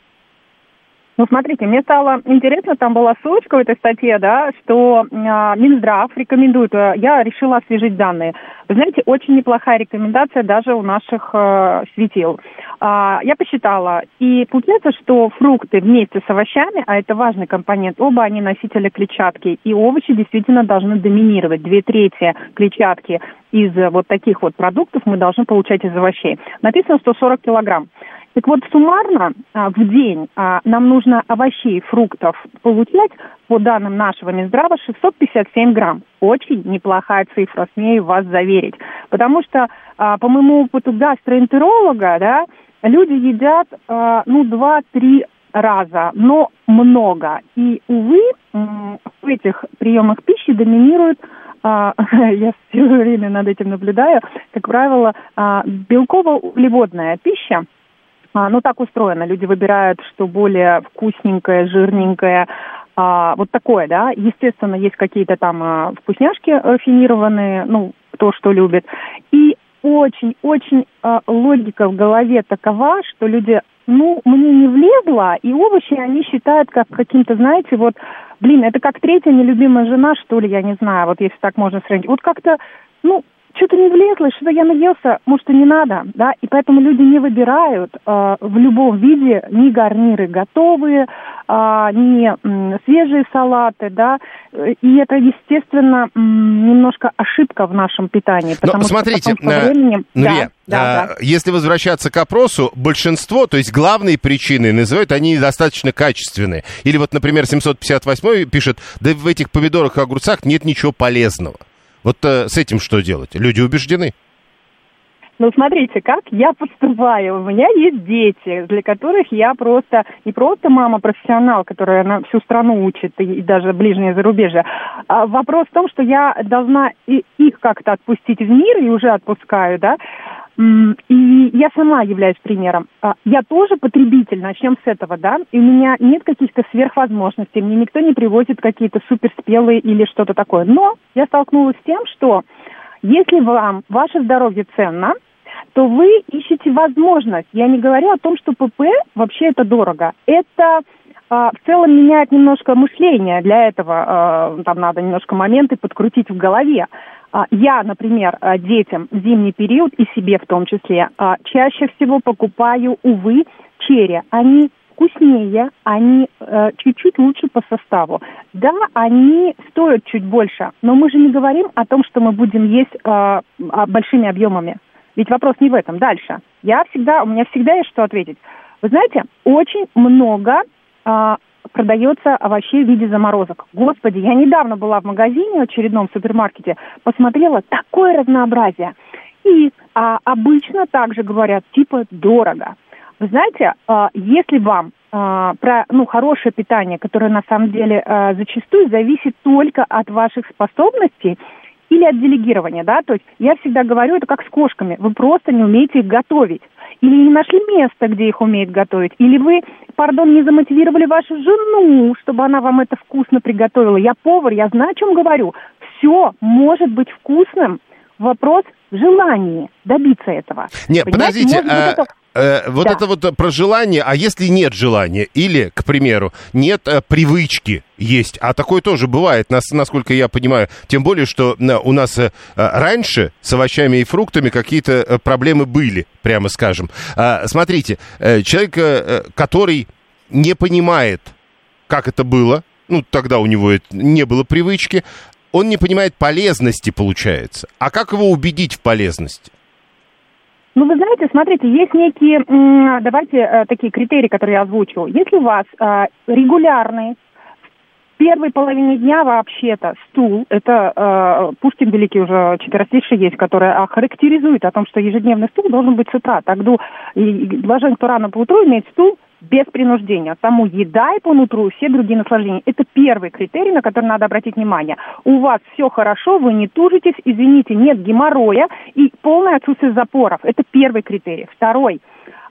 Ну, смотрите, мне стало интересно, там была ссылочка в этой статье, да, что э, Минздрав рекомендует, э, я решила освежить данные. Вы знаете, очень неплохая рекомендация даже у наших э, светил. Э, я посчитала, и получается, что фрукты вместе с овощами, а это важный компонент, оба они носители клетчатки, и овощи действительно должны доминировать. Две трети клетчатки из вот таких вот продуктов мы должны получать из овощей. Написано 140 килограмм. Так вот, суммарно а, в день а, нам нужно овощей, фруктов получать, по данным нашего Минздрава, 657 грамм. Очень неплохая цифра, смею вас заверить. Потому что, а, по моему опыту гастроэнтеролога, да, люди едят, ну, 2-3 раза, но много. И, увы, в этих приемах пищи доминирует <laughs> я все время над этим наблюдаю, как правило, белково-углеводная пища, а, ну, так устроено. Люди выбирают, что более вкусненькое, жирненькое, а, вот такое, да. Естественно, есть какие-то там а, вкусняшки рафинированные, ну, кто что любит. И очень-очень а, логика в голове такова, что люди, ну, мне не влезло, и овощи они считают как каким-то, знаете, вот, блин, это как третья нелюбимая жена, что ли, я не знаю, вот если так можно сравнить. Вот как-то, ну, что-то не влезло, что-то я наелся, может, и не надо, да, и поэтому люди не выбирают э, в любом виде ни гарниры готовые, э, ни э, свежие салаты, да, и это, естественно, э, немножко ошибка в нашем питании, потому Но, смотрите, что потом со временем... Нурия, да, да, а, да. если возвращаться к опросу, большинство, то есть главные причины называют, они недостаточно качественные. Или вот, например, 758 пишет, да в этих помидорах и огурцах нет ничего полезного. Вот э, с этим что делать? Люди убеждены. Ну, смотрите, как я поступаю. У меня есть дети, для которых я просто, не просто мама-профессионал, которая на всю страну учит, и, даже ближнее зарубежье. А вопрос в том, что я должна их как-то отпустить в мир, и уже отпускаю, да, и я сама являюсь примером. А, я тоже потребитель, начнем с этого, да, и у меня нет каких-то сверхвозможностей, мне никто не привозит какие-то суперспелые или что-то такое. Но я столкнулась с тем, что если вам ваше здоровье ценно, то вы ищете возможность. Я не говорю о том, что ПП вообще это дорого. Это а, в целом меняет немножко мышление. Для этого а, там надо немножко моменты подкрутить в голове. А, я, например, а, детям в зимний период и себе в том числе а, чаще всего покупаю, увы, черри. Они вкуснее, они э, чуть-чуть лучше по составу. Да, они стоят чуть больше, но мы же не говорим о том, что мы будем есть э, большими объемами. Ведь вопрос не в этом. Дальше. Я всегда, у меня всегда есть что ответить. Вы знаете, очень много э, продается овощей в виде заморозок. Господи, я недавно была в магазине, в очередном супермаркете, посмотрела такое разнообразие. И а, обычно также говорят, типа, дорого. Вы знаете, а, если вам а, про ну, хорошее питание, которое на самом деле а, зачастую зависит только от ваших способностей, или от делегирования, да, то есть я всегда говорю, это как с кошками, вы просто не умеете их готовить. или не нашли места, где их умеют готовить, или вы, пардон, не замотивировали вашу жену, чтобы она вам это вкусно приготовила. Я повар, я знаю, о чем говорю. Все может быть вкусным. Вопрос в желании добиться этого. Нет, Понимаете, подождите, может а, это- э, вот Да. это вот про желание, а если нет желания, или, к примеру, нет э, привычки есть, а такое тоже бывает, нас, насколько я понимаю, тем более, что э, у нас э, э, раньше с овощами и фруктами какие-то э, проблемы были, прямо скажем. А, Смотрите, э, человек, э, который не понимает, как это было, ну, тогда у него не было привычки, он не понимает полезности, получается. А как его убедить в полезности? Ну, вы знаете, смотрите, есть некие, давайте, э, такие критерии, которые я озвучу. Если у вас э, регулярный, в первой половине дня вообще-то стул, это э, Пушкин Великий уже четверостишие есть, которое а, характеризует о том, что ежедневный стул должен быть с утра. Тогда и блажен, кто рано по утру имеет стул без принуждения. Тому еда и по утру, все другие наслаждения. Это первый критерий, на который надо обратить внимание. У вас все хорошо, вы не тужитесь, извините, нет геморроя и полное отсутствие запоров. Это первый критерий. Второй.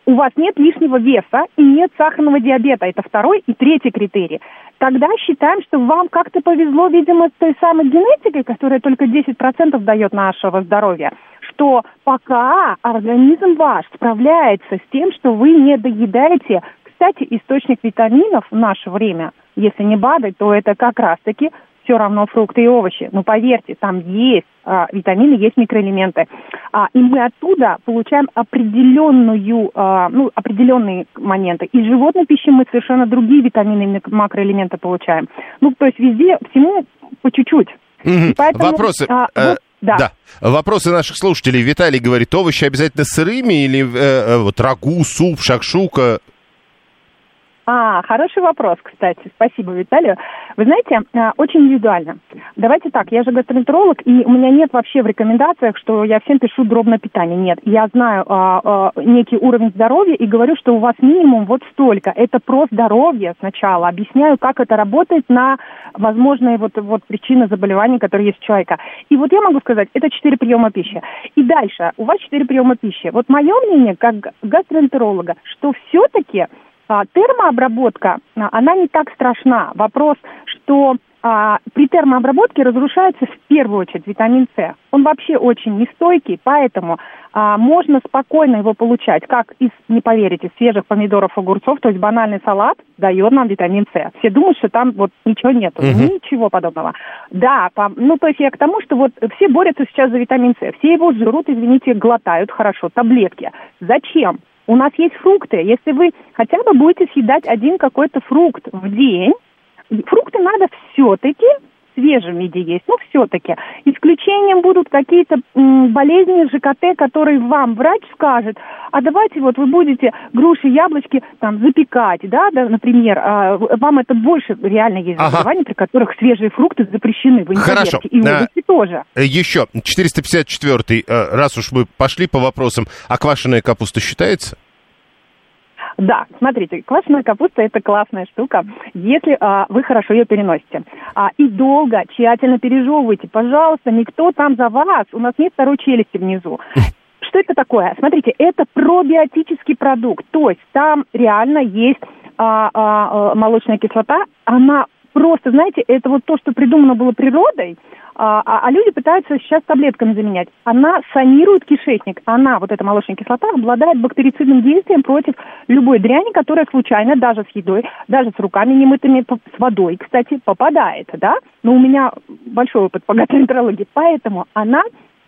У вас нет лишнего веса и нет сахарного диабета. Это второй и третий критерий. Тогда считаем, что вам как-то повезло, видимо, с той самой генетикой, которая только 10% дает нашего здоровья, что пока организм ваш справляется с тем, что вы не доедаете кстати, источник витаминов в наше время, если не БАДы, то это как раз-таки все равно фрукты и овощи. Но поверьте, там есть а, витамины, есть микроэлементы. А, и мы оттуда получаем определенную, а, ну, определенные моменты. Из животной пищи мы совершенно другие витамины и макроэлементы получаем. Ну, то есть везде, всему по чуть-чуть. И поэтому, Вопросы. а, э, вот, да. Вопросы наших слушателей. Виталий говорит, овощи обязательно сырыми или э, э, вот рагу, суп, шакшука? А, хороший вопрос, кстати. Спасибо, Виталию. Вы знаете, а, очень индивидуально. Давайте так, я же гастроэнтеролог, и у меня нет вообще в рекомендациях, что я всем пишу дробное питание. Нет, я знаю а, а, некий уровень здоровья и говорю, что у вас минимум вот столько. Это про здоровье сначала. Объясняю, как это работает на возможные вот, вот причины заболеваний, которые есть у человека. И вот я могу сказать, это четыре приема пищи. И дальше, у вас четыре приема пищи. Вот мое мнение, как гастроэнтеролога, что все-таки термообработка, а, она не так страшна. Вопрос, что а, при термообработке разрушается в первую очередь витамин С. Он вообще очень нестойкий, поэтому а, можно спокойно его получать, как из, не поверите, свежих помидоров, огурцов, то есть банальный салат дает нам витамин С. Все думают, что там вот ничего нету, Мгм. ничего подобного. Да, по- ну то есть я к тому, что вот все борются сейчас за витамин С, все его жрут, извините, глотают хорошо, таблетки. Зачем? У нас есть фрукты. Если вы хотя бы будете съедать один какой-то фрукт в день, фрукты надо все-таки свежем виде есть, ну все-таки. Исключением будут какие-то болезни ЖКТ, которые вам врач скажет, а давайте вот вы будете груши, яблочки там запекать, да, да например, а, вам это больше реально есть Ага. заболеваний, при которых свежие фрукты запрещены, вы не Хорошо. и А, овощи тоже. Э, Еще, 454 э, раз уж мы пошли по вопросам, а квашеная капуста считается? Да, смотрите, квашеная капуста это классная штука, если а, вы хорошо ее переносите. А, и долго, тщательно пережевывайте. Пожалуйста, никто там за вас. У нас нет второй челюсти внизу. <laughs> Что это такое? Смотрите, это пробиотический продукт. То есть там реально есть а, а, а, молочная кислота. Она просто, знаете, это вот то, что придумано было природой, а, а- а люди пытаются сейчас таблетками заменять. Она санирует кишечник. Она, вот эта молочная кислота, обладает бактерицидным действием против любой дряни, которая случайно, даже с едой, даже с руками немытыми, с водой, кстати, попадает, да? Но у меня большой опыт по гастроэнтерологии, поэтому она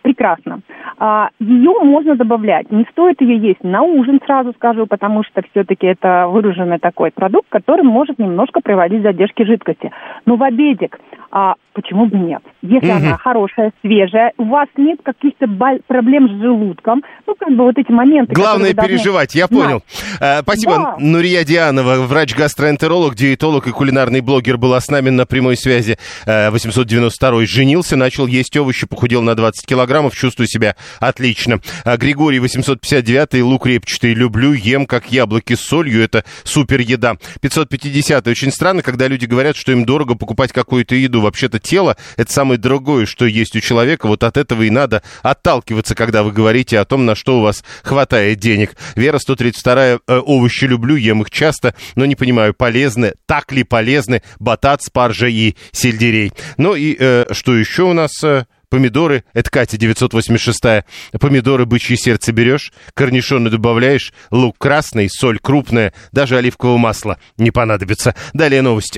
прекрасно. А, ее можно добавлять. Не стоит ее есть на ужин, сразу скажу, потому что все-таки это выраженный такой продукт, который может немножко приводить к задержке жидкости. Но в обедик а, почему бы нет? Если Мгм. она хорошая, свежая, у вас нет каких-то бол- проблем с желудком, ну, как бы вот эти моменты... Главное должны переживать, я понял. Э, Спасибо. Да. Нурия Дианова, врач-гастроэнтеролог, диетолог и кулинарный блогер, была с нами на прямой связи. Э, 892 женился, начал есть овощи, похудел на 20 килограмм. Килограммов, чувствую себя отлично. А Григорий 859 лук репчатый люблю, ем как яблоки с солью, это супер еда. 550 очень странно, когда люди говорят, что им дорого покупать какую-то еду. Вообще-то тело это самое дорогое, что есть у человека. Вот от этого и надо отталкиваться, когда вы говорите о том, на что у вас хватает денег. Вера 132 э, овощи люблю, ем их часто, но не понимаю, полезны, так ли полезны батат, спаржа и сельдерей. Ну и э, что еще у нас? Э, помидоры, это Катя 986 помидоры бычье сердце берешь, корнишоны добавляешь, лук красный, соль крупная, даже оливкового масла не понадобится. Далее новости.